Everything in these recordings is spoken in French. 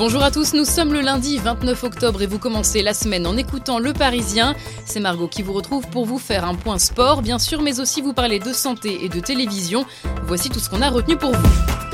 Bonjour à tous, nous sommes le lundi 29 octobre et vous commencez la semaine en écoutant Le Parisien. C'est Margot qui vous retrouve pour vous faire un point sport, bien sûr, mais aussi vous parler de santé et de télévision. Voici tout ce qu'on a retenu pour vous.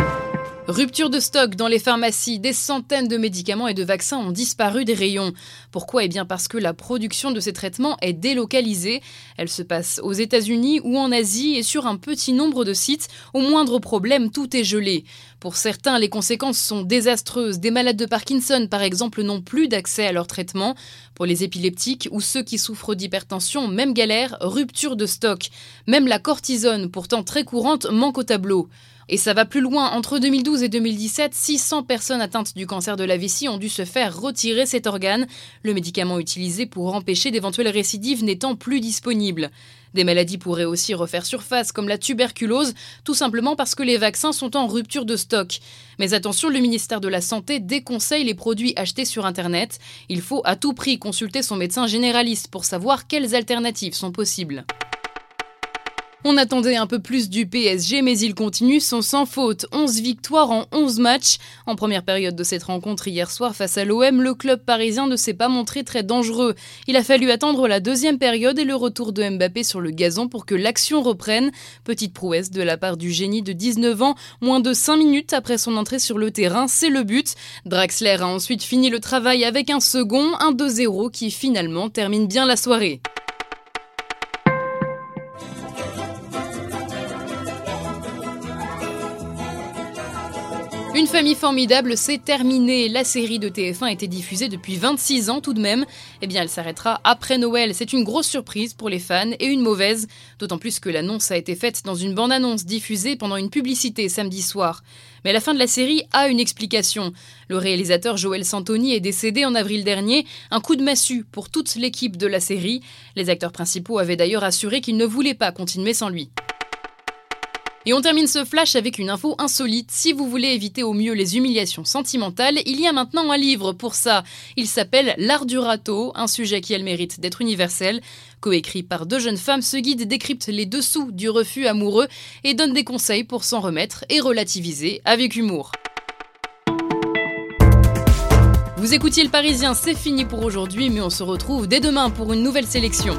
Rupture de stock dans les pharmacies, des centaines de médicaments et de vaccins ont disparu des rayons. Pourquoi? Eh bien parce que la production de ces traitements est délocalisée. Elle se passe aux États-Unis ou en Asie et sur un petit nombre de sites. Au moindre problème, tout est gelé. Pour certains, les conséquences sont désastreuses. Des malades de Parkinson, par exemple, n'ont plus d'accès à leur traitement. Pour les épileptiques ou ceux qui souffrent d'hypertension, même galère, rupture de stock. Même la cortisone, pourtant très courante, manque au tableau. Et ça va plus loin. Entre 2012 et 2017, 600 personnes atteintes du cancer de la vessie ont dû se faire retirer cet organe, le médicament utilisé pour empêcher d'éventuelles récidives n'étant plus disponible. Des maladies pourraient aussi refaire surface, comme la tuberculose, tout simplement parce que les vaccins sont en rupture de stock. Mais attention, le ministère de la Santé déconseille les produits achetés sur Internet. Il faut à tout prix consulter son médecin généraliste pour savoir quelles alternatives sont possibles. On attendait un peu plus du PSG, mais il continue son sans faute. 11 victoires en 11 matchs. En première période de cette rencontre hier soir face à l'OM, le club parisien ne s'est pas montré très dangereux. Il a fallu attendre la deuxième période et le retour de Mbappé sur le gazon pour que l'action reprenne. Petite prouesse de la part du génie de 19 ans, moins de 5 minutes après son entrée sur le terrain, c'est le but. Draxler a ensuite fini le travail avec un second, un 2-0 qui finalement termine bien la soirée. Une famille formidable, c'est terminé. La série de TF1 était diffusée depuis 26 ans tout de même. Eh bien, elle s'arrêtera après Noël. C'est une grosse surprise pour les fans et une mauvaise, d'autant plus que l'annonce a été faite dans une bande-annonce diffusée pendant une publicité samedi soir. Mais la fin de la série a une explication. Le réalisateur Joël Santoni est décédé en avril dernier, un coup de massue pour toute l'équipe de la série. Les acteurs principaux avaient d'ailleurs assuré qu'ils ne voulaient pas continuer sans lui. Et on termine ce flash avec une info insolite. Si vous voulez éviter au mieux les humiliations sentimentales, il y a maintenant un livre pour ça. Il s'appelle L'art du râteau, un sujet qui a mérite d'être universel. Coécrit par deux jeunes femmes, ce guide décrypte les dessous du refus amoureux et donne des conseils pour s'en remettre et relativiser avec humour. Vous écoutiez le Parisien, c'est fini pour aujourd'hui, mais on se retrouve dès demain pour une nouvelle sélection.